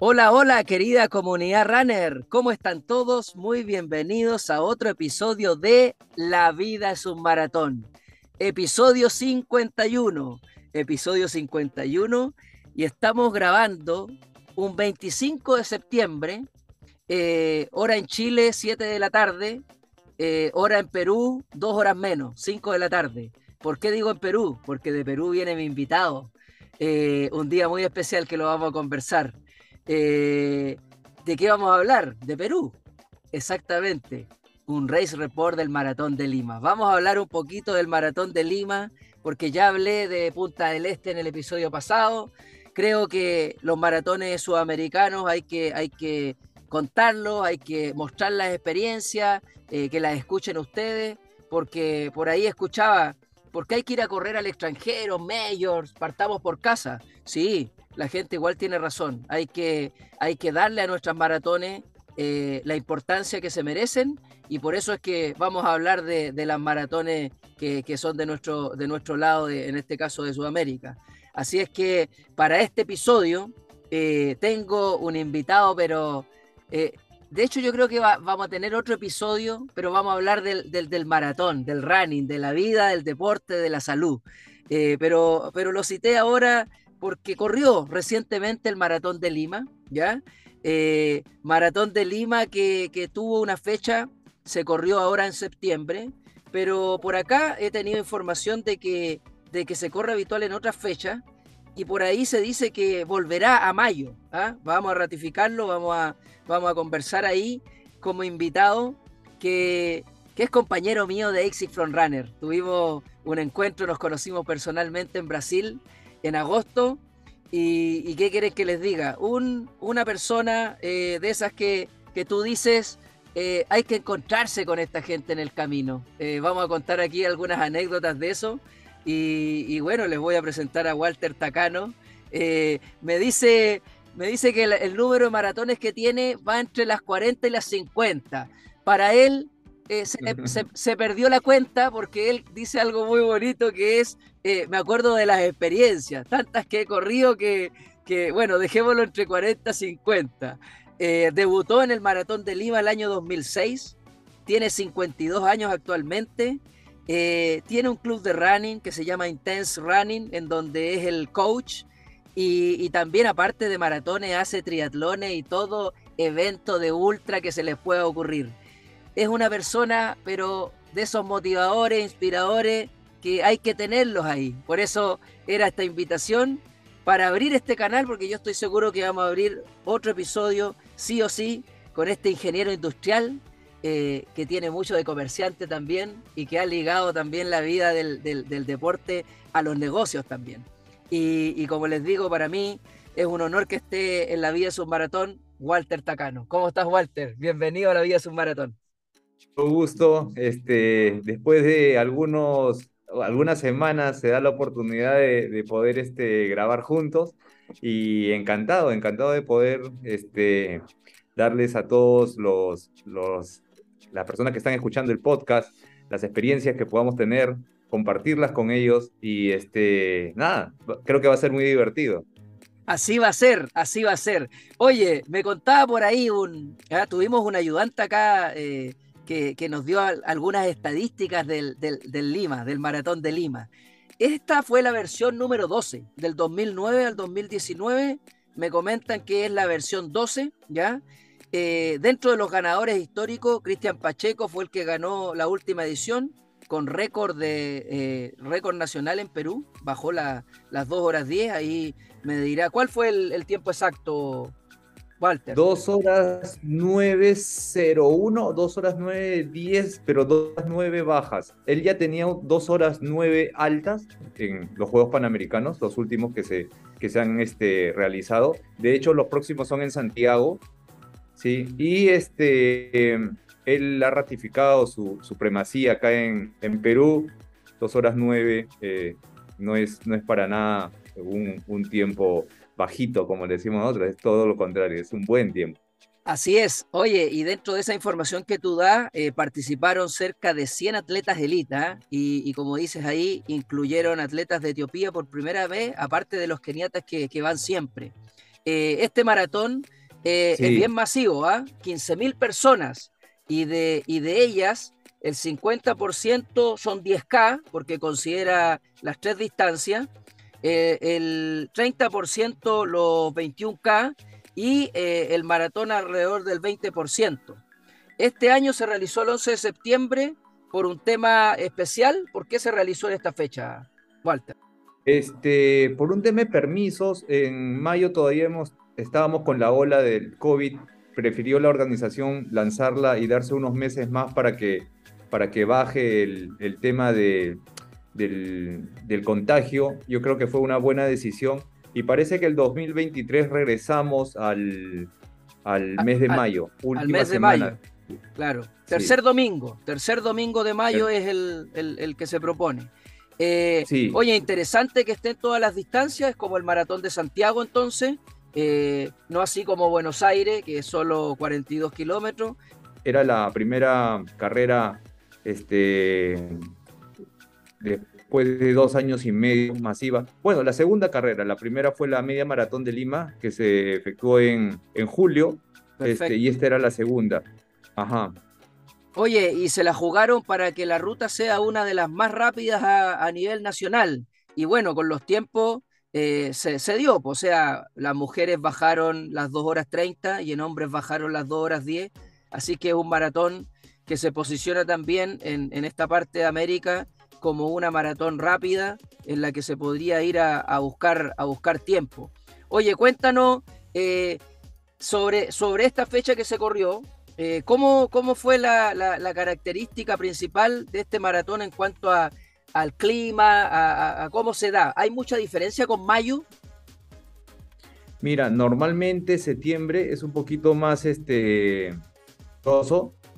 Hola, hola, querida comunidad runner. ¿Cómo están todos? Muy bienvenidos a otro episodio de La vida es un maratón. Episodio 51. Episodio 51. Y estamos grabando un 25 de septiembre, eh, hora en Chile, 7 de la tarde, eh, hora en Perú, 2 horas menos, 5 de la tarde. ¿Por qué digo en Perú? Porque de Perú viene mi invitado. Eh, un día muy especial que lo vamos a conversar. Eh, ¿De qué vamos a hablar? De Perú. Exactamente. Un race report del Maratón de Lima. Vamos a hablar un poquito del Maratón de Lima, porque ya hablé de Punta del Este en el episodio pasado. Creo que los maratones sudamericanos hay que, hay que contarlos, hay que mostrar las experiencias, eh, que las escuchen ustedes, porque por ahí escuchaba, porque hay que ir a correr al extranjero, majors, partamos por casa. Sí, la gente igual tiene razón. Hay que, hay que darle a nuestras maratones eh, la importancia que se merecen y por eso es que vamos a hablar de, las maratones que, son de nuestro, de nuestro lado, en este caso de Sudamérica. Así es que para este episodio eh, tengo un invitado, pero eh, de hecho yo creo que vamos a tener otro episodio, pero vamos a hablar del, del, maratón, del running, de la vida, del deporte, de la salud. pero, pero lo cité ahora porque corrió recientemente el Maratón de Lima, ¿ya? Eh, Maratón de Lima que, tuvo una fecha, se corrió ahora en septiembre, pero por acá he tenido información de que, de que se corre habitual en otras fechas y por ahí se dice que volverá a mayo. ¿ah? Vamos a ratificarlo, vamos a, vamos a conversar ahí como invitado que, que es compañero mío de Exit Front Runner. Tuvimos un encuentro, nos conocimos personalmente en Brasil en agosto. ¿Y, qué quieres que les diga? Un, una persona eh, de esas que, que tú dices, eh, hay que encontrarse con esta gente en el camino. Eh, vamos a contar aquí algunas anécdotas de eso. Y, bueno, les voy a presentar a Walter Tacano. me, dice, me dice que el, número de maratones que tiene va entre las 40 y las 50. Para él, se, se, perdió la cuenta porque él dice algo muy bonito que es eh, me acuerdo de las experiencias, tantas que he corrido que, que bueno, dejémoslo entre 40 y 50. Eh, debutó en el Maratón de Lima el año 2006, tiene 52 años actualmente, eh, tiene un club de running que se llama Intense Running, en donde es el coach, y, y, también aparte de maratones hace triatlones y todo evento de ultra que se les pueda ocurrir. Es una persona, pero de esos motivadores, inspiradores, que hay que tenerlos ahí. Por eso era esta invitación para abrir este canal, porque yo estoy seguro que vamos a abrir otro episodio, sí o sí, con este ingeniero industrial eh, que tiene mucho de comerciante también y que ha ligado también la vida del, deporte a los negocios también. Y, como les digo, para mí es un honor que esté en la Vida Submaratón Walter Tacano. ¿Cómo estás, Walter? Bienvenido a la Vida Submaratón. Un gusto. Este, después de algunos algunas semanas se da la oportunidad de, poder este, grabar juntos y encantado, encantado de poder este, darles a todos los, los, las personas que están escuchando el podcast las experiencias que podamos tener, compartirlas con ellos y este, nada, creo que va a ser muy divertido. Así va a ser, así va a ser. Oye, me contaba por ahí un, tuvimos un ayudante acá. Eh, que, nos dio algunas estadísticas del, Lima, del Maratón de Lima. Esta fue la versión número 12, del 2009 al 2019. Me comentan que es la versión 12, ¿ya? Eh, dentro de los ganadores históricos, Cristian Pacheco fue el que ganó la última edición con récord de eh, récord nacional en Perú, bajó las 2 horas 10, ahí me dirá, ¿cuál fue el tiempo exacto, Walter. Dos horas 9.01, dos horas 9.10, pero dos horas 9 bajas. Él ya tenía dos horas 9 altas en los Juegos Panamericanos, los últimos que se, que se han este, realizado. De hecho, los próximos son en Santiago. Sí, y este, él ha ratificado su supremacía acá en, en Perú. Dos horas 9 eh, no, es, no es para nada un, un tiempo bajito, como le decimos nosotros, es todo lo contrario, es un buen tiempo. Así es. Oye, y dentro de esa información que tú das, eh, participaron cerca de 100 atletas élite ¿ah? y, como dices ahí, incluyeron atletas de Etiopía por primera vez, aparte de los keniatas que, van siempre. este maratón es bien masivo, ¿ah? 15.000 personas y de, y de ellas el 50% son 10K porque considera las tres distancias, el 30% los 21K y el maratón alrededor del 20%. Este año se realizó el 11 de septiembre por un tema especial. ¿Por qué se realizó en esta fecha, Walter? Este, por un tema de permisos, en mayo todavía hemos, estábamos con la ola del COVID. Prefirió la organización lanzarla y darse unos meses más para que, para que baje el, el tema de, del, del contagio. Yo creo que fue una buena decisión y parece que el 2023 regresamos al, al mes de mayo, última al mes de mayo. Claro, tercer domingo, tercer domingo de mayo es el, que se propone. Eh, oye, interesante que estén todas las distancias, es como el maratón de Santiago entonces, eh, no así como Buenos Aires, que es solo 42 kilómetros. Era la primera carrera este, después de dos años y medio masiva. Bueno, la segunda carrera, la primera fue la media maratón de Lima, que se efectuó en, en julio, este, y esta era la segunda. Ajá. Oye, y se la jugaron para que la ruta sea una de las más rápidas a, nivel nacional. Y bueno, con los tiempos eh, se, dio, o sea, las mujeres bajaron las 2 horas 30 y en hombres bajaron las 2 horas 10. Así que es un maratón que se posiciona también en, esta parte de América como una maratón rápida en la que se podría ir a, buscar, a buscar tiempo. Oye, cuéntanos eh, sobre, sobre esta fecha que se corrió, eh, ¿cómo, fue la, característica principal de este maratón en cuanto a, al clima, a, cómo se da? ¿Hay mucha diferencia con mayo? Mira, normalmente septiembre es un poquito más este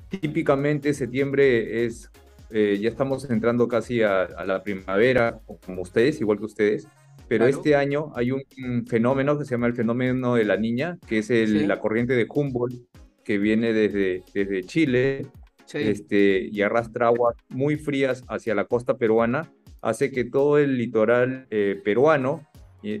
Típicamente septiembre es, eh, ya estamos entrando casi a, la primavera, como ustedes, igual que ustedes. Pero este año hay un, fenómeno que se llama el fenómeno de la niña, que es la corriente de Humboldt, que viene desde, desde Chile este, y arrastra aguas muy frías hacia la costa peruana, hace que todo el litoral eh, peruano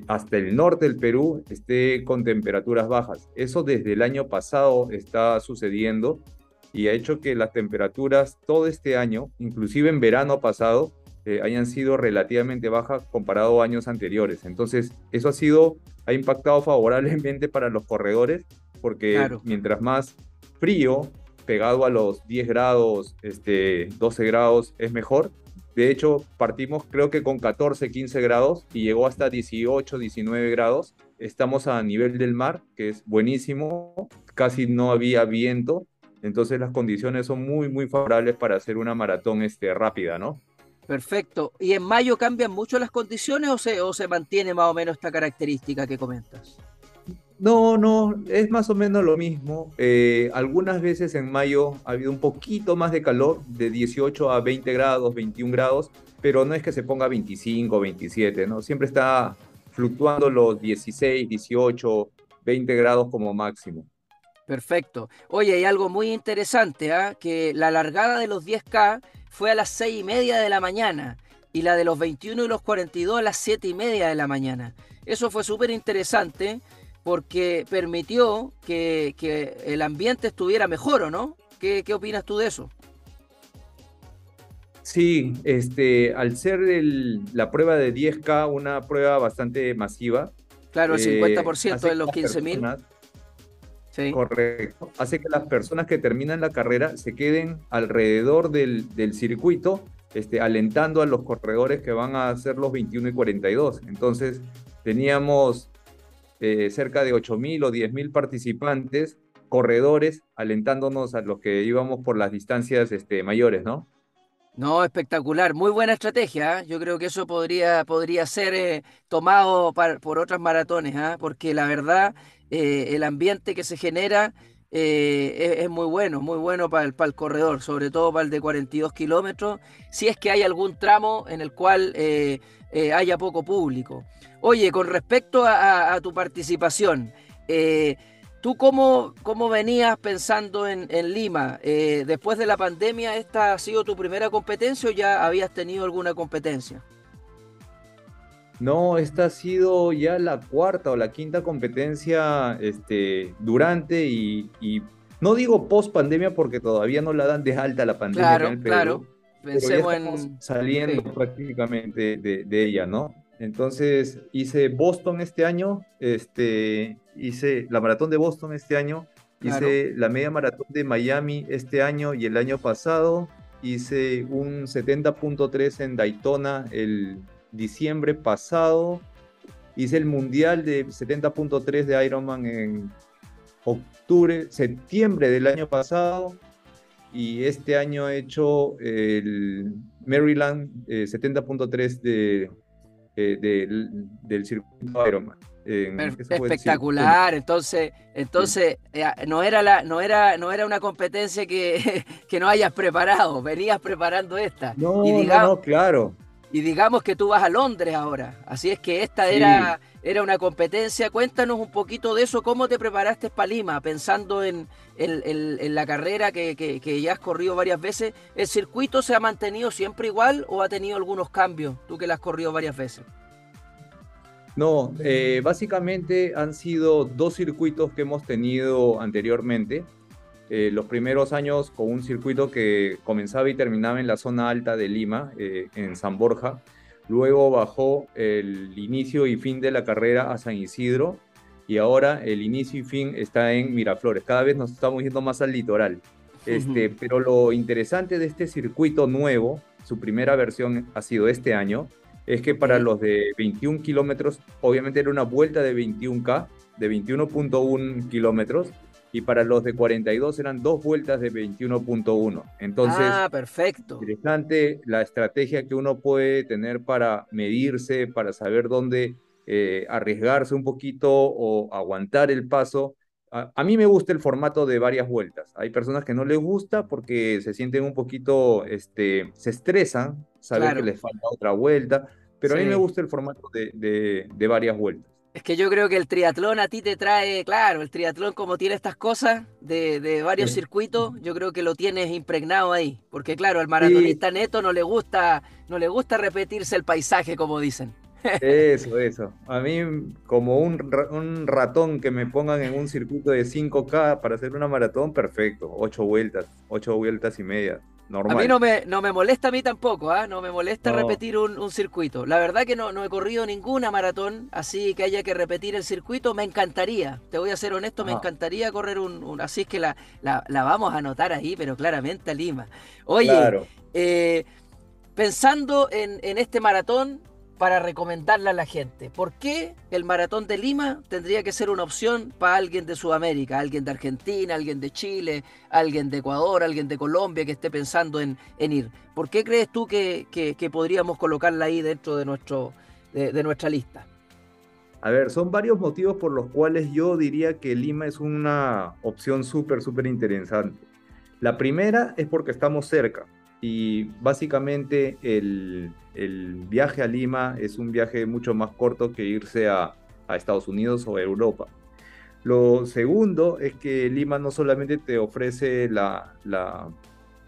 hasta el norte del Perú esté con temperaturas bajas. Eso desde el año pasado está sucediendo y ha hecho que las temperaturas todo este año, inclusive en verano pasado, eh, hayan sido relativamente bajas comparado a años anteriores. Entonces, eso ha sido, ha impactado favorablemente para los corredores porque mientras más frío, pegado a los 10 grados, este, 12 grados, es mejor. De hecho, partimos creo que con 14, 15 grados y llegó hasta 18, 19 grados. Estamos a nivel del mar, que es buenísimo. Casi no había viento. Entonces las condiciones son muy, muy favorables para hacer una maratón este, rápida, ¿no? Perfecto. ¿Y en mayo cambian mucho las condiciones o se, o se mantiene más o menos esta característica que comentas? No, no, es más o menos lo mismo. Eh, algunas veces en mayo ha habido un poquito más de calor, de 18 a 20 grados, 21 grados, pero no es que se ponga 25, 27, ¿no? Siempre está fluctuando los 16, 18, 20 grados como máximo. Perfecto. Oye, hay algo muy interesante, ¿ah? que la largada de los 10K fue a las 6 y media de la mañana y la de los 21 y los 42 a las 7 y media de la mañana. Eso fue súper interesante porque permitió que, el ambiente estuviera mejor, ¿o no? ¿Qué, opinas tú de eso? Sí, este, al ser la prueba de 10K una prueba bastante masiva. Claro, el 50% eh, de los 15.000. Sí. Correcto. Hace que las personas que terminan la carrera se queden alrededor del, circuito, este, alentando a los corredores que van a hacer los 21 y 42. Entonces, teníamos eh, cerca de 8.000 o 10.000 participantes, corredores, alentándonos a los que íbamos por las distancias este, mayores, ¿no? No, espectacular, muy buena estrategia. ¿eh? Yo creo que eso podría, podría ser eh, tomado por otras maratones, ¿ah? porque la verdad, el ambiente que se genera es, muy bueno, muy bueno para el, para el, corredor, sobre todo para el de 42 kilómetros, si es que hay algún tramo en el cual haya poco público. Oye, con respecto a, tu participación, eh, ¿tú cómo, cómo, venías pensando en, Lima? Eh, ¿Después de la pandemia esta ha sido tu primera competencia o ya habías tenido alguna competencia? No, esta ha sido ya la cuarta o la quinta competencia este, durante y, no digo post pandemia porque todavía no la dan de alta la pandemia. Claro, claro. Pensemos en... Saliendo prácticamente de, ella, ¿no? Entonces hice Boston este año, este, hice la maratón de Boston este año, hice la media maratón de Miami este año y el año pasado hice un 70.3 en Daytona el diciembre pasado. Hice el mundial de 70.3 de Ironman en octubre, septiembre del año pasado. Y este año he hecho el Maryland 70.3 eh, de, del circuito Ironman. espectacular, entonces, entonces eh, no era la, no era, no era una competencia que, que no hayas preparado, venías preparando esta. No, no, claro y digamos que tú vas a Londres ahora. Así es que esta era, era una competencia. Cuéntanos un poquito de eso, cómo te preparaste para Lima, pensando en, la carrera que, ya has corrido varias veces. ¿El circuito se ha mantenido siempre igual o ha tenido algunos cambios, tú que la has corrido varias veces? No, eh, básicamente han sido dos circuitos que hemos tenido anteriormente. Eh, los primeros años con un circuito que comenzaba y terminaba en la zona alta de Lima, eh, en San Borja. Luego bajó el inicio y fin de la carrera a San Isidro y ahora el inicio y fin está en Miraflores. Cada vez nos estamos yendo más al litoral. Este, Pero lo interesante de este circuito nuevo, su primera versión ha sido este año, es que para los de 21 kilómetros, obviamente era una vuelta de 21K, de 21.1 kilómetros, y para los de 42 eran dos vueltas de 21.1. Entonces, ah, perfecto. Interesante la estrategia que uno puede tener para medirse, para saber dónde eh, arriesgarse un poquito o aguantar el paso. A, mí me gusta el formato de varias vueltas. Hay personas que no les gusta porque se sienten un poquito, este, se estresan, saber que les falta otra vuelta, pero a mí me gusta el formato de, de varias vueltas. Es que yo creo que el triatlón a ti te trae, claro, el triatlón como tiene estas cosas de, varios circuitos, yo creo que lo tienes impregnado ahí, porque claro, al maratonista neto no le gusta, no le gusta repetirse el paisaje, como dicen. Eso, eso. A mí, como un, un, ratón que me pongan en un circuito de 5K para hacer una maratón, perfecto. Ocho vueltas, ocho vueltas y media. A mí no me, no me molesta a mí tampoco, ¿ah? no me molesta repetir un, circuito. La verdad que no, no he corrido ninguna maratón, así que haya que repetir el circuito, me encantaría. Te voy a ser honesto, me encantaría correr un, Así es que la, la, vamos a anotar ahí, pero claramente a Lima. Oye, eh, pensando en, en este maratón, para recomendarle a la gente. ¿Por qué el maratón de Lima tendría que ser una opción para alguien de Sudamérica, alguien de Argentina, alguien de Chile, alguien de Ecuador, alguien de Colombia que esté pensando en, ir? ¿Por qué crees tú que, podríamos colocarla ahí dentro de, de, nuestra lista? A ver, son varios motivos por los cuales yo diría que Lima es una opción súper, súper interesante. La primera es porque estamos cerca y básicamente el, viaje a Lima es un viaje mucho más corto que irse a, Estados Unidos o a Europa. Lo segundo es que Lima no solamente te ofrece la,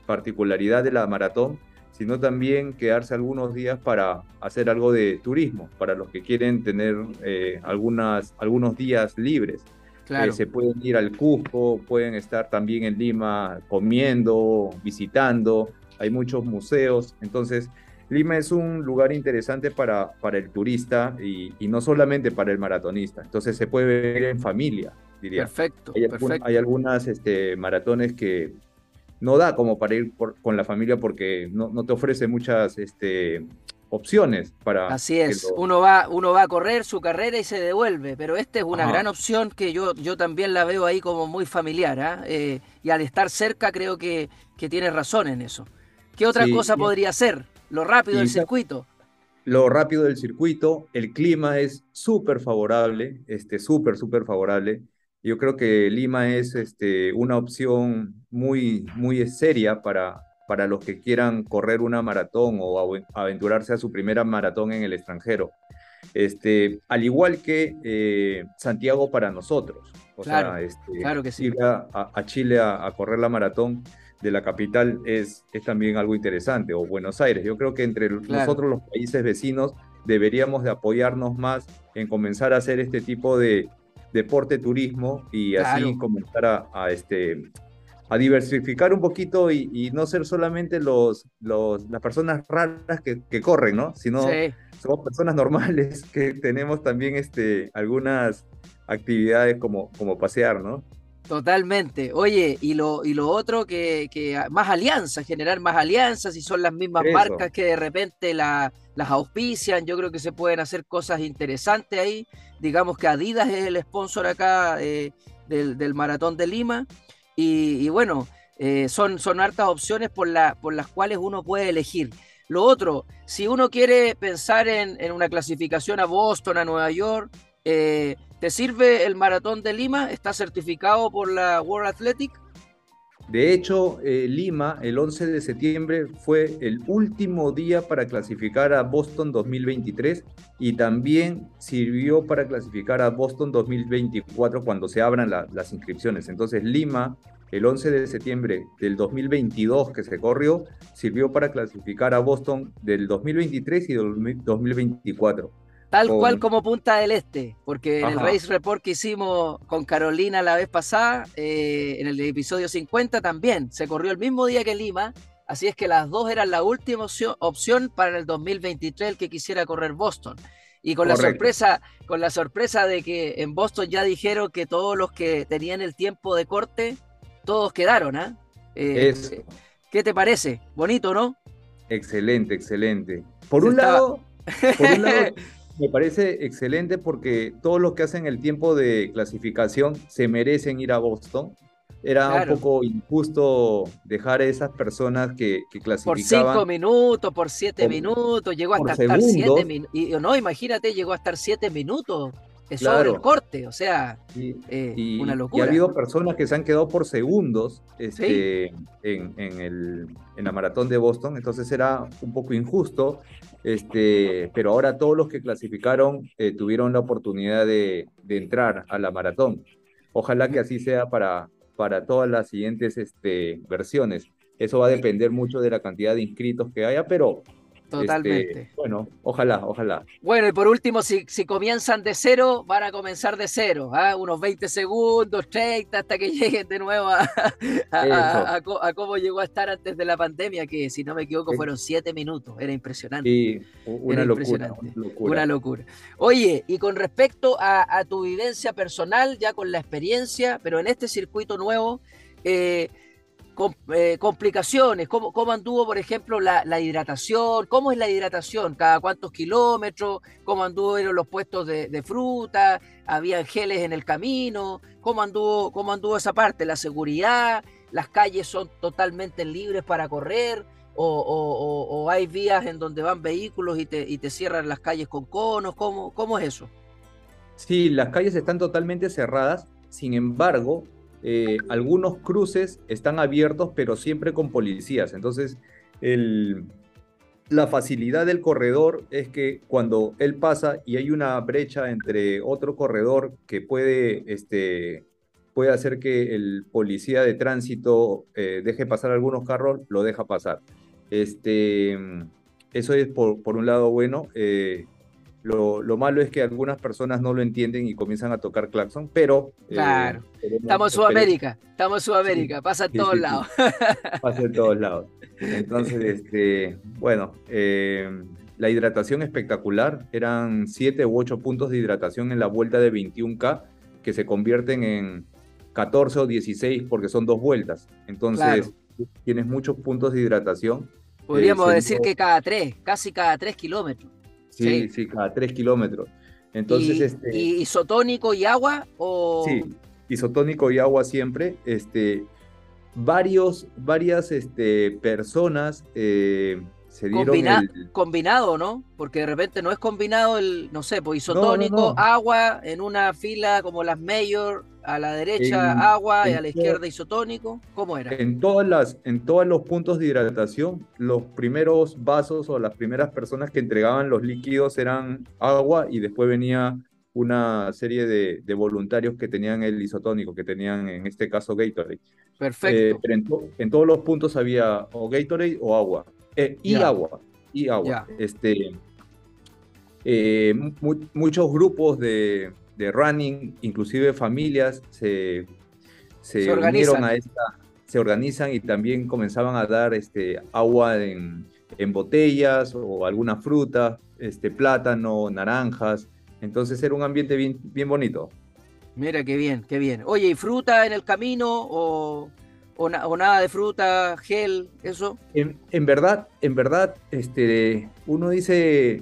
particularidad de la maratón, sino también quedarse algunos días para hacer algo de turismo, para los que quieren tener eh, algunas, algunos días libres. Eh, se pueden ir al Cusco, pueden estar también en Lima comiendo, visitando, hay muchos museos, entonces Lima es un lugar interesante para, para el turista y, no solamente para el maratonista, entonces se puede ver en familia, diría. Perfecto, hay, perfecto. hay algunas este, maratones que no da como para ir con la familia porque no, no te ofrece muchas este, opciones para... Así es, uno, va, uno va a correr su carrera y se devuelve, pero esta es una gran opción que yo, yo también la veo ahí como muy familiar, ¿ah? eh, y al estar cerca creo que, que tiene razón en eso. ¿Qué otra cosa podría ser? Lo rápido del circuito. Lo rápido del circuito, el clima es súper favorable, este, súper, súper favorable. Yo creo que Lima es este, una opción muy, muy seria para, para los que quieran correr una maratón o aventurarse a su primera maratón en el extranjero. Este, al igual que eh, Santiago para nosotros. O claro, sea, este, claro que sí. ir a, Chile a, correr la maratón de la capital es, es también algo interesante, o Buenos Aires. Yo creo que entre nosotros los países vecinos deberíamos de apoyarnos más en comenzar a hacer este tipo de deporte turismo y así comenzar a, este, a diversificar un poquito y, no ser solamente los, los, las personas raras que, corren, ¿no? Sino somos personas normales que tenemos también este, algunas actividades como, como pasear, ¿no? Totalmente. Oye, y lo, y lo otro, que, más alianzas, generar más alianzas, y son las mismas marcas que de repente las auspician, yo creo que se pueden hacer cosas interesantes ahí. Digamos que Adidas es el sponsor acá eh, del, Maratón de Lima, y, bueno, eh, son, son hartas opciones por, la, por las cuales uno puede elegir. Lo otro, si uno quiere pensar en, en una clasificación a Boston, a Nueva York, eh, ¿Te sirve el maratón de Lima? ¿Está certificado por la World Athletic? De hecho, eh, Lima, el 11 de septiembre, fue el último día para clasificar a Boston 2023 y también sirvió para clasificar a Boston 2024 cuando se abran las inscripciones. Entonces, Lima, el 11 de septiembre del 2022 que se corrió, sirvió para clasificar a Boston del 2023 y del 2024. Tal cual como Punta del Este, porque en el Race Report que hicimos con Carolina la vez pasada, eh, en el episodio 50 también, se corrió el mismo día que Lima, así es que las dos eran la última opción, para el 2023 el que quisiera correr Boston. Y con la sorpresa, con la sorpresa de que en Boston ya dijeron que todos los que tenían el tiempo de corte, todos quedaron, ¿ah? ¿eh? ¿Qué te parece? Bonito, ¿no? Excelente, excelente. Por un lado, por un lado Me parece excelente porque todos los que hacen el tiempo de clasificación se merecen ir a Boston. Era un poco injusto dejar a esas personas que, que clasificaban. Por cinco minutos, por siete minutos, llegó hasta estar siete minutos. No, imagínate, llegó a estar siete minutos sobre el corte, o sea, eh, una locura. Y ha habido personas que se han quedado por segundos este, en, el, en la maratón de Boston, entonces era un poco injusto, este, pero ahora todos los que clasificaron eh, tuvieron la oportunidad de, entrar a la maratón. Ojalá que así sea para, para todas las siguientes este, versiones. Eso va a depender mucho de la cantidad de inscritos que haya, pero Totalmente. Este, bueno, ojalá, ojalá. Bueno, y por último, si, si comienzan de cero, van a comenzar de cero, ¿ah? unos 20 segundos, 30, hasta que lleguen de nuevo a, a, cómo llegó a estar antes de la pandemia, que si no me equivoco fueron 7 minutos, era impresionante. Sí, una, locura, una locura. Oye, y con respecto a, tu vivencia personal, ya con la experiencia, pero en este circuito nuevo, eh, eh, complicaciones, ¿Cómo, cómo, anduvo, por ejemplo, la, hidratación, cómo es la hidratación, cada cuántos kilómetros, cómo anduvo los puestos de, fruta, había geles en el camino, cómo anduvo, cómo anduvo esa parte, la seguridad, las calles son totalmente libres para correr, o, hay vías en donde van vehículos y te, y te cierran las calles con conos, ¿cómo, ¿cómo es eso? Sí, las calles están totalmente cerradas, sin embargo, eh, algunos cruces están abiertos, pero siempre con policías. Entonces, la facilidad del corredor es que cuando él pasa y hay una brecha entre otro corredor que puede, este, puede hacer que el policía de tránsito eh, deje pasar algunos carros, lo deja pasar. Este, eso es por, un lado bueno. Eh, lo, malo es que algunas personas no lo entienden y comienzan a tocar claxon, pero... Eh, claro, estamos en Sudamérica, estamos en Sudamérica, pasa en todos lados. pasa en todos lados. Entonces, este, bueno, eh, la hidratación espectacular, eran 7 u 8 puntos de hidratación en la vuelta de 21K, que se convierten en 14 o 16 porque son dos vueltas. Entonces, tienes muchos puntos de hidratación. Podríamos eh, decir que cada tres, casi cada tres kilómetros. Sí, sí, cada tres kilómetros. Entonces, ¿Y, este, isotónico y agua? O... Sí, isotónico y agua siempre. Este, varios, varias este, personas eh, se dieron Combinado, ¿no? Porque de repente no es combinado el, no sé, pues isotónico, agua, en una fila como las mayor, a la derecha agua y a la izquierda isotónico. ¿Cómo era? En todas las, en todos los puntos de hidratación, los primeros vasos o las primeras personas que entregaban los líquidos eran agua y después venía una serie de, voluntarios que tenían el isotónico, que tenían en este caso Gatorade. Perfecto. Eh, pero en, todos los puntos había o Gatorade o agua. Eh, y agua. Y agua. Este, eh, muchos grupos de, de, running, inclusive familias, se, se, unieron a esta, se organizan y también comenzaban a dar este, agua en, en botellas o alguna fruta, este, plátano, naranjas. Entonces era un ambiente bien, bien bonito. Mira, qué bien, qué bien. Oye, ¿y fruta en el camino o, o, nada de fruta, gel, eso? En, en, verdad, en verdad, este, uno dice,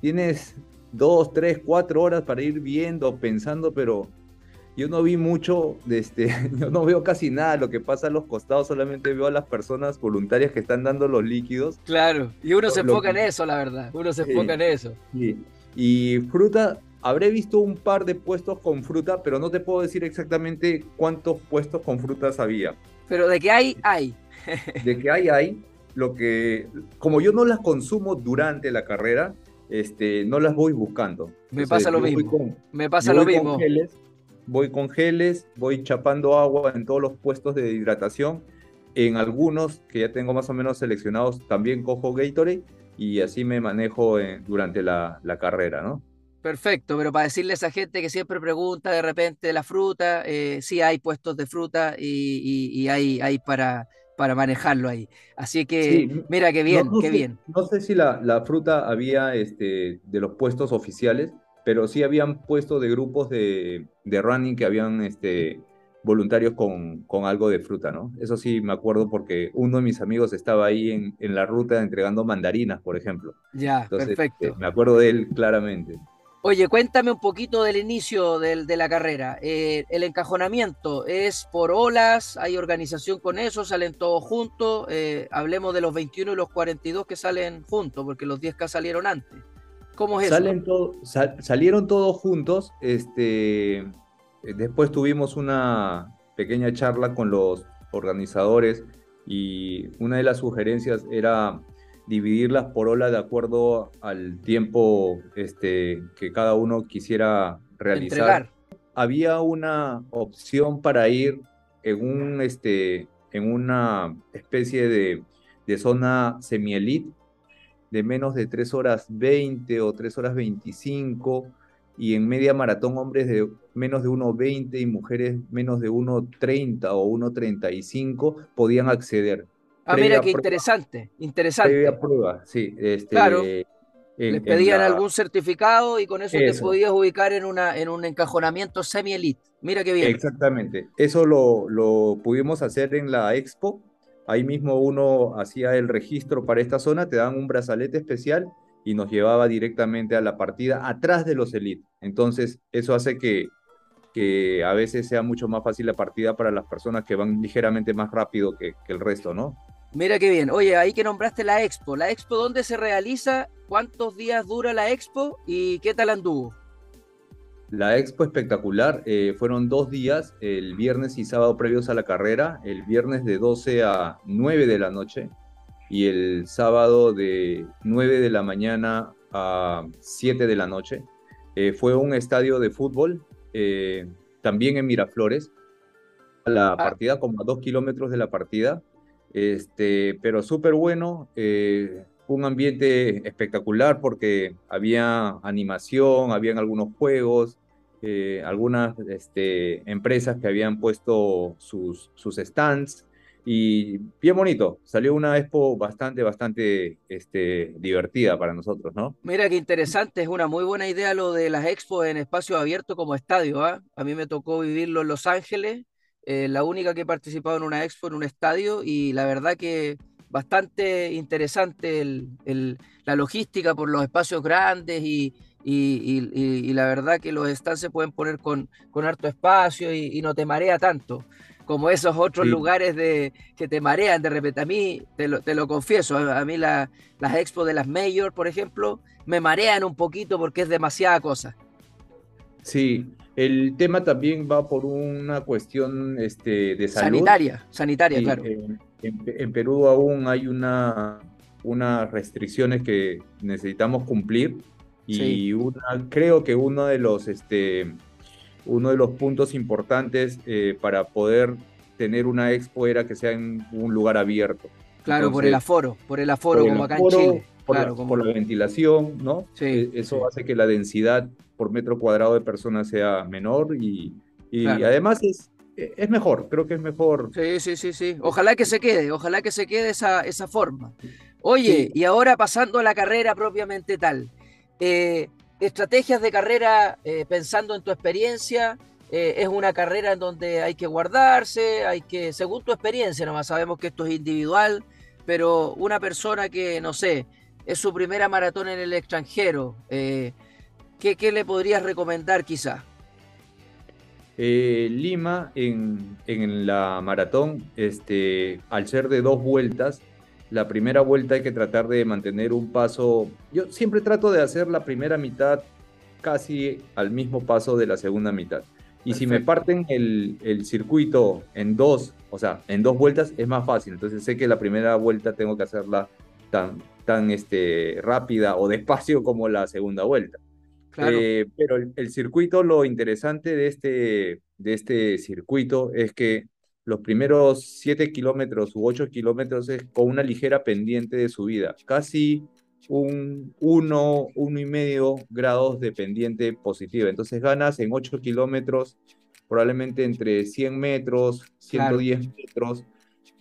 tienes dos, tres, cuatro horas para ir viendo, pensando, pero yo no vi mucho, de este, yo no veo casi nada lo que pasa a los costados, solamente veo a las personas voluntarias que están dando los líquidos. Claro, y uno se enfoca en eso, la verdad, uno se enfoca en eso. Y fruta, habré visto un par de puestos con fruta, pero no te puedo decir exactamente cuántos puestos con frutas había. Pero de que hay, hay. de que hay, hay. Lo que, como yo no las consumo durante la carrera, este, no las voy buscando. Me pasa lo mismo. Me pasa lo mismo voy con geles, voy chapando agua en todos los puestos de hidratación. En algunos que ya tengo más o menos seleccionados también cojo Gatorade y así me manejo eh, durante la, carrera, ¿no? Perfecto, pero para decirle a esa gente que siempre pregunta de repente la fruta, eh, sí hay puestos de fruta y, hay, hay para, para manejarlo ahí. Así que mira qué bien, qué bien. No sé si la, la, fruta había este, de los puestos oficiales, pero sí habían puesto de grupos de, de running que habían este, voluntarios con, con, algo de fruta, ¿no? Eso sí me acuerdo porque uno de mis amigos estaba ahí en, en la ruta entregando mandarinas, por ejemplo. Ya, perfecto. Eh, me acuerdo de él claramente. Oye, cuéntame un poquito del inicio de la carrera. Eh, el encajonamiento es por olas, hay organización con eso, salen todos juntos. Eh, hablemos de los 21 y los 42 que salen juntos, porque los 10K salieron antes. ¿Cómo es Salen salieron todos juntos. Este, después tuvimos una pequeña charla con los organizadores y una de las sugerencias era dividirlas por ola de acuerdo al tiempo este, que cada uno quisiera realizar. Había una opción para ir en, un, este, en una especie de, de zona semi-elite de menos de 3 horas 20 o 3 horas 25 y en media maratón hombres de menos de 1.20 y mujeres menos de 1.30 o 1.35 podían acceder. Ah, mira qué interesante, interesante. Previa prueba, sí. Este, claro. Les pedían algún certificado y con eso, te podías ubicar en, una, en un encajonamiento semi-elite. Mira qué bien. Exactamente. Eso lo, lo pudimos hacer en la expo Ahí mismo uno hacía el registro para esta zona, te dan un brazalete especial y nos llevaba directamente a la partida atrás de los elites. Entonces, eso hace que, que a veces sea mucho más fácil la partida para las personas que van ligeramente más rápido que, que el resto, ¿no? Mira qué bien. Oye, ahí que nombraste la expo. ¿La expo dónde se realiza? ¿Cuántos días dura la expo? ¿Y qué tal anduvo? La expo espectacular, eh, fueron dos días, el viernes y sábado previos a la carrera, el viernes de 12 a 9 de la noche y el sábado de 9 de la mañana a 7 de la noche. Eh, fue un estadio de fútbol, eh, también en Miraflores, la ah. partida como a dos kilómetros de la partida, este, pero súper bueno, un ambiente espectacular porque había animación, habían algunos juegos, eh, algunas este, empresas que habían puesto sus, sus stands y bien bonito. Salió una expo bastante, bastante este, divertida para nosotros, ¿no? Mira qué interesante, es una muy buena idea lo de las expos en espacio abierto como estadio. ¿ah? A mí me tocó vivirlo en Los Ángeles, eh, la única que he participado en una expo en un estadio y la verdad que bastante interesante el, la logística por los espacios grandes y, y, la verdad que los stands se pueden poner con, con harto espacio y, no te marea tanto como esos otros lugares de, que te marean de repente. A mí, te lo, te lo confieso, a, mí las expos de las Mayor, por ejemplo, me marean un poquito porque es demasiada cosa. Sí, el tema también va por una cuestión este, de salud. Sanitaria, sanitaria, claro. En, Perú aún hay una, unas restricciones que necesitamos cumplir y creo que uno de los, este, uno de los puntos importantes eh, para poder tener una expo era que sea en un lugar abierto. Claro, por el aforo, por el aforo, como acá en Chile. Por, claro, la, como... por la ventilación, ¿no? Sí, e, Eso hace que la densidad por metro cuadrado de personas sea menor y, y claro. además es, es mejor, creo que es mejor. Sí, sí, sí, sí. Ojalá que se quede, ojalá que se quede esa, esa forma. Oye, sí. y ahora pasando a la carrera propiamente tal. Eh, estrategias de carrera, eh, pensando en tu experiencia, eh, es una carrera en donde hay que guardarse, hay que, según tu experiencia, nomás sabemos que esto es individual, pero una persona que, no sé, es su primera maratón en el extranjero, eh, ¿qué, ¿qué, le podrías recomendar quizá? Eh, Lima en, en, la maratón, este, al ser de dos vueltas, la primera vuelta hay que tratar de mantener un paso, yo siempre trato de hacer la primera mitad casi al mismo paso de la segunda mitad. Y Perfecto. si me parten el, el, circuito en dos, o sea, en dos vueltas, es más fácil. Entonces sé que la primera vuelta tengo que hacerla tan, tan este, rápida o despacio como la segunda vuelta. Claro. Eh, pero el, el, circuito, lo interesante de este, de este circuito es que los primeros 7 kilómetros u 8 kilómetros es con una ligera pendiente de subida, casi un 1, 1 y medio grados de pendiente positiva. Entonces ganas en 8 kilómetros probablemente entre 100 metros, 110 claro. metros.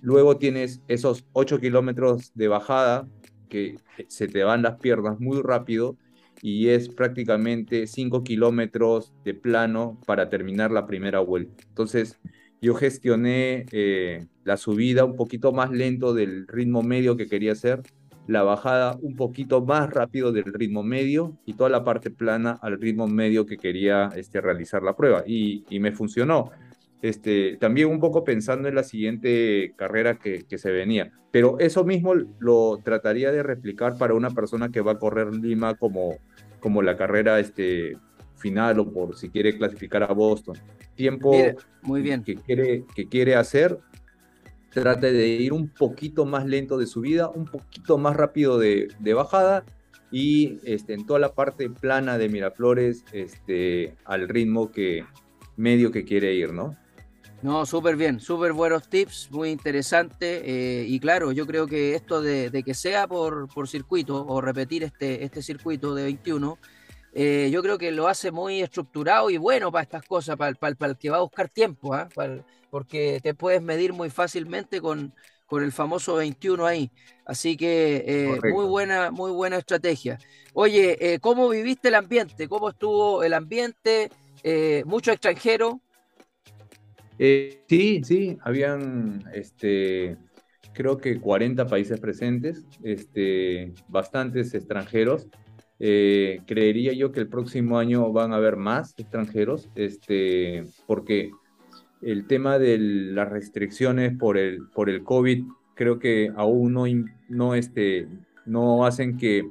Luego tienes esos 8 kilómetros de bajada que se te van las piernas muy rápido y es prácticamente 5 kilómetros de plano para terminar la primera vuelta. Entonces yo gestioné eh, la subida un poquito más lento del ritmo medio que quería hacer la bajada un poquito más rápido del ritmo medio y toda la parte plana al ritmo medio que quería este, realizar la prueba. Y, y me funcionó. Este, también un poco pensando en la siguiente carrera que, que, se venía. Pero eso mismo lo trataría de replicar para una persona que va a correr Lima como, como la carrera este, final o por si quiere clasificar a Boston. Tiempo Mira, muy bien. Que, quiere, que quiere hacer trate de ir un poquito más lento de subida, un poquito más rápido de, de bajada y este, en toda la parte plana de Miraflores este, al ritmo que medio que quiere ir, ¿no? No, súper bien, súper buenos tips, muy interesante. Eh, y claro, yo creo que esto de, de, que sea por, por circuito o repetir este, este circuito de 21, eh, yo creo que lo hace muy estructurado y bueno para estas cosas, para, para, para el que va a buscar tiempo, ¿eh? para, porque te puedes medir muy fácilmente con, con el famoso 21 ahí. Así que eh, muy buena, muy buena estrategia. Oye, eh, ¿cómo viviste el ambiente? ¿Cómo estuvo el ambiente? Eh, ¿Mucho extranjero? Sí, sí, habían este, creo que 40 países presentes, este, bastantes extranjeros. Eh, creería yo que el próximo año van a haber más extranjeros, este, porque el tema de las restricciones por el, por el COVID creo que aún no, no, este, no hacen que,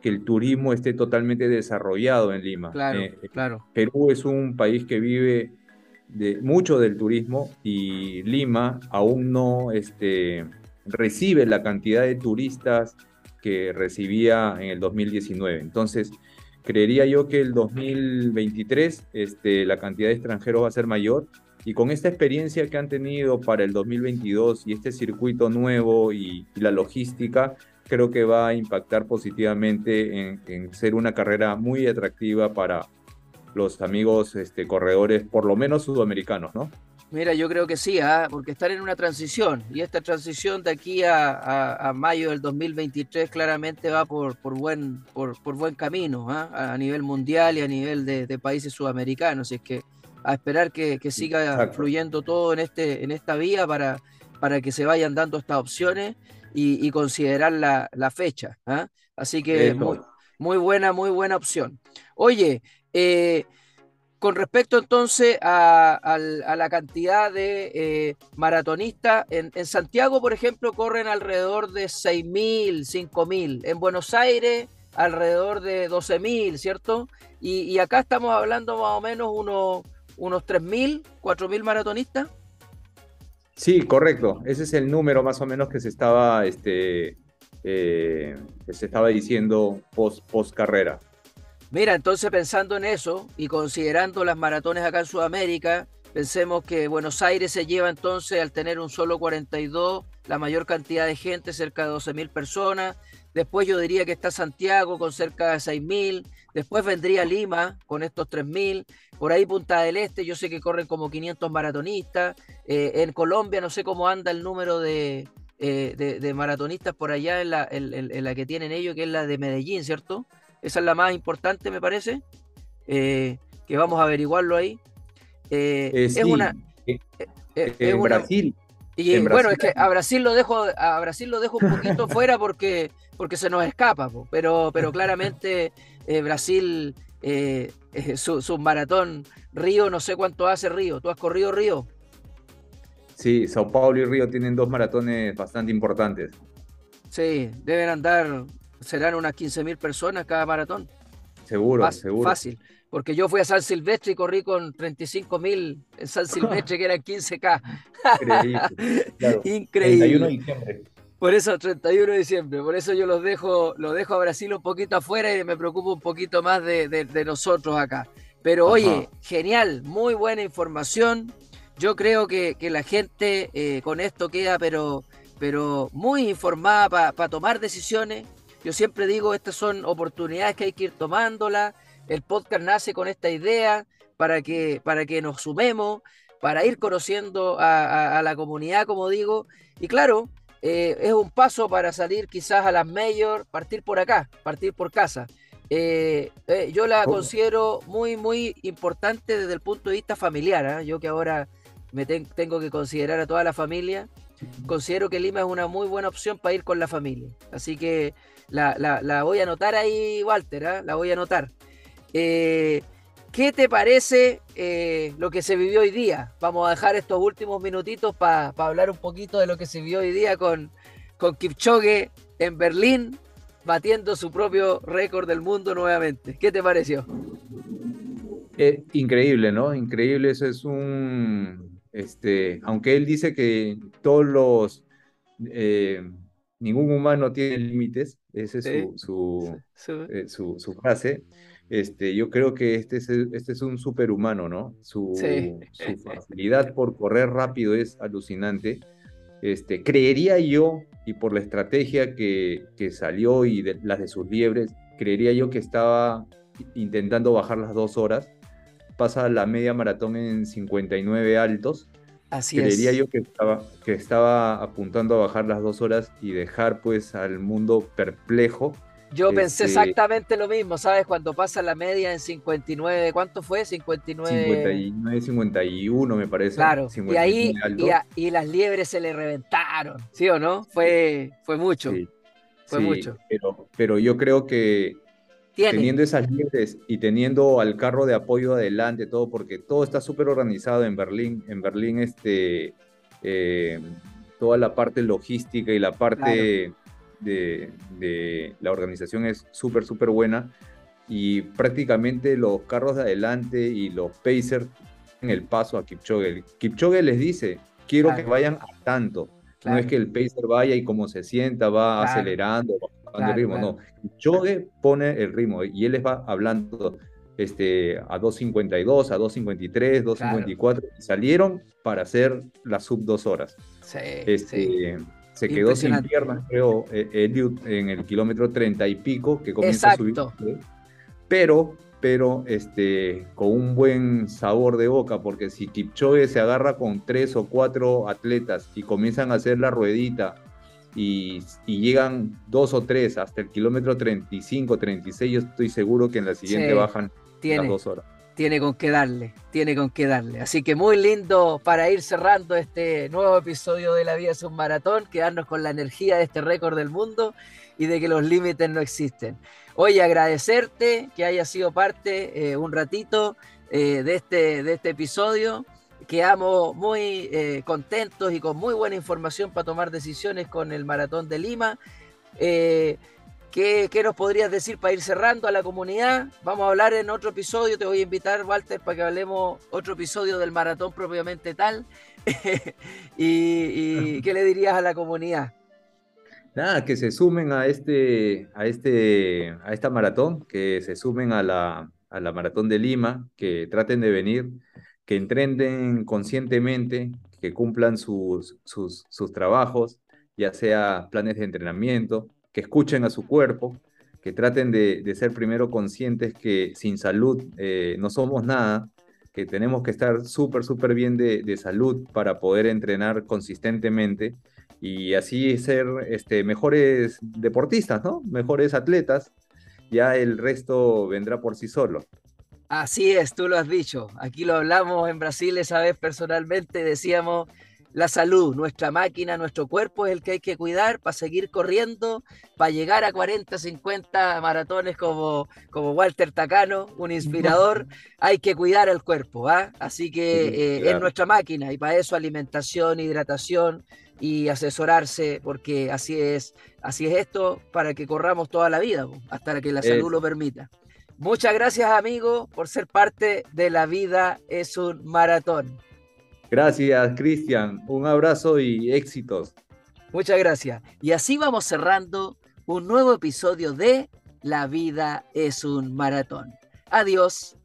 que el turismo esté totalmente desarrollado en Lima. Claro, eh, claro. Perú es un país que vive de, mucho del turismo y Lima aún no este, recibe la cantidad de turistas que recibía en el 2019. Entonces, creería yo que el 2023 este, la cantidad de extranjeros va a ser mayor y con esta experiencia que han tenido para el 2022 y este circuito nuevo y, y la logística, creo que va a impactar positivamente en, en, ser una carrera muy atractiva para los amigos este, corredores, por lo menos sudamericanos, ¿no? Mira, yo creo que sí, ¿eh? porque están en una transición y esta transición de aquí a, a, a mayo del 2023 claramente va por, por, buen, por, por buen camino ¿eh? a nivel mundial y a nivel de, de países sudamericanos. Y es que a esperar que, que siga Exacto. fluyendo todo en, este, en esta vía para, para que se vayan dando estas opciones y, y considerar la, la fecha. ¿eh? Así que muy, muy, buena, muy buena opción. Oye, eh, con respecto entonces a, la cantidad de eh, maratonistas, en, Santiago, por ejemplo, corren alrededor de 6.000, 5.000. En Buenos Aires, alrededor de 12.000, ¿cierto? Y, y acá estamos hablando más o menos unos unos 3.000, 4.000 maratonistas. Sí, correcto. Ese es el número más o menos que se estaba, este, eh, que se estaba diciendo post, post carrera. Mira, entonces pensando en eso y considerando las maratones acá en Sudamérica, Pensemos que Buenos Aires se lleva entonces al tener un solo 42 la mayor cantidad de gente, cerca de 12.000 personas. Después yo diría que está Santiago con cerca de 6.000. Después vendría Lima con estos 3.000. Por ahí Punta del Este, yo sé que corren como 500 maratonistas. Eh, en Colombia no sé cómo anda el número de, eh, de, maratonistas por allá en la, en, la, que tienen ellos, que es la de Medellín, ¿cierto? Esa es la más importante, me parece. Eh, que vamos a averiguarlo ahí. es una. en Brasil. Y bueno, es que a Brasil lo dejo, a Brasil lo dejo un poquito fuera porque, porque se nos escapa, pero, pero claramente Brasil eh, eh, su, maratón Río, no sé cuánto hace Río. ¿Tú has corrido Río? Sí, Sao Paulo y Río tienen dos maratones bastante importantes. Sí, deben andar, serán unas 15.000 personas cada maratón. Seguro, seguro. Fácil, porque yo fui a San Silvestre y corrí con 35.000 en San Silvestre, que eran 15K. Increíble. Increíble. Por eso, 31 de diciembre, por eso yo los dejo, los dejo a Brasil un poquito afuera y me preocupo un poquito más de, nosotros acá. Pero oye, genial, muy buena información. Yo creo que, la gente eh, con esto queda, pero, pero muy informada para tomar decisiones. Yo siempre digo, estas son oportunidades que hay que ir tomándolas. El podcast nace con esta idea para que, para que nos sumemos, para ir conociendo a la comunidad, como digo. Y claro, eh, es un paso para salir quizás a las mayor, partir por acá, partir por casa. Eh, eh, yo la considero muy, muy importante desde el punto de vista familiar. ¿ah? Yo que ahora me tengo que considerar a toda la familia, considero que Lima es una muy buena opción para ir con la familia. Así que la, voy a anotar ahí, Walter, ¿ah? la voy a anotar. ¿Qué te parece eh, lo que se vivió hoy día? Vamos a dejar estos últimos minutitos para hablar un poquito de lo que se vivió hoy día con, con Kipchoge en Berlín, batiendo su propio récord del mundo nuevamente. ¿Qué te pareció? Eh, increíble, ¿no? Increíble, eso es un, este, aunque él dice que todos los, eh, ningún humano tiene límites, esa es su, su, su frase. Este, yo creo que este es, este es un superhumano, ¿no? Su, su, facilidad por correr rápido es alucinante. Este, creería yo, y por la estrategia que, que salió y de, las de sus liebres, creería yo que estaba intentando bajar las dos horas. Pasa la media maratón en 59 altos. Así creería yo que estaba, que estaba apuntando a bajar las dos horas y dejar pues al mundo perplejo yo pensé este, exactamente lo mismo, ¿sabes? Cuando pasa la media en 59, ¿cuánto fue? 59. 59, 51 me parece. Claro, y ahí y, las liebres se le reventaron, ¿sí o no? Fue, fue mucho. fue mucho. Pero, pero yo creo que teniendo esas liebres y teniendo al carro de apoyo adelante, todo, porque todo está súper organizado en Berlín. En Berlín, este, eh, toda la parte logística y la parte de, la organización es súper, súper buena y prácticamente los carros de adelante y los Pacers en el paso a Kipchoge. Kipchoge les dice, quiero que vayan a tanto. No es que el Pacer vaya y como se sienta va acelerando, bajando el ritmo, no. Kipchoge pone el ritmo y él les va hablando este, a 2.52, a 2.53, 2.54 y salieron para hacer la sub dos horas. Sí, este, se quedó sin piernas, creo, eh, Eliud en el kilómetro 30 y pico, que comienza a subir. Pero, pero este, con un buen sabor de boca, porque si Kipchoge se agarra con tres o cuatro atletas y comienzan a hacer la ruedita y, llegan dos o tres hasta el kilómetro 35, 36, yo estoy seguro que en la siguiente bajan las dos horas tiene con qué darle, tiene con qué darle. Así que muy lindo para ir cerrando este nuevo episodio de La Vida es un Maratón, quedarnos con la energía de este récord del mundo y de que los límites no existen. Oye, agradecerte que hayas sido parte eh, un ratito eh, de, este, de este episodio. Quedamos muy eh, contentos y con muy buena información para tomar decisiones con el Maratón de Lima. ¿Qué, nos podrías decir para ir cerrando a la comunidad? Vamos a hablar en otro episodio. Te voy a invitar, Walter, para que hablemos otro episodio del maratón propiamente tal. y, qué le dirías a la comunidad? Nada, que se sumen a este, a este, a esta maratón, que se sumen a la, a la maratón de Lima, que traten de venir, que entrenen conscientemente, que cumplan sus, sus, trabajos, ya sea planes de entrenamiento, que escuchen a su cuerpo, que traten de, de ser primero conscientes que sin salud eh, no somos nada, que tenemos que estar súper, súper bien de, de, salud para poder entrenar consistentemente y así ser este, mejores deportistas, ¿no? Mejores atletas. Ya el resto vendrá por sí solo. Así es, tú lo has dicho. Aquí lo hablamos en Brasil esa vez personalmente, decíamos la salud, nuestra máquina, nuestro cuerpo es el que hay que cuidar para seguir corriendo, para llegar a 40, 50 maratones como, como Walter Tacano, un inspirador, hay que cuidar el cuerpo, ¿ah? Así que eh, es nuestra máquina y para eso alimentación, hidratación y asesorarse, porque así es, así es esto para que corramos toda la vida, hasta que la salud lo permita. Muchas gracias, amigo, por ser parte de la vida es un maratón. Gracias, Cristian. Un abrazo y éxitos. Muchas gracias. Y así vamos cerrando un nuevo episodio de La vida es un maratón. Adiós.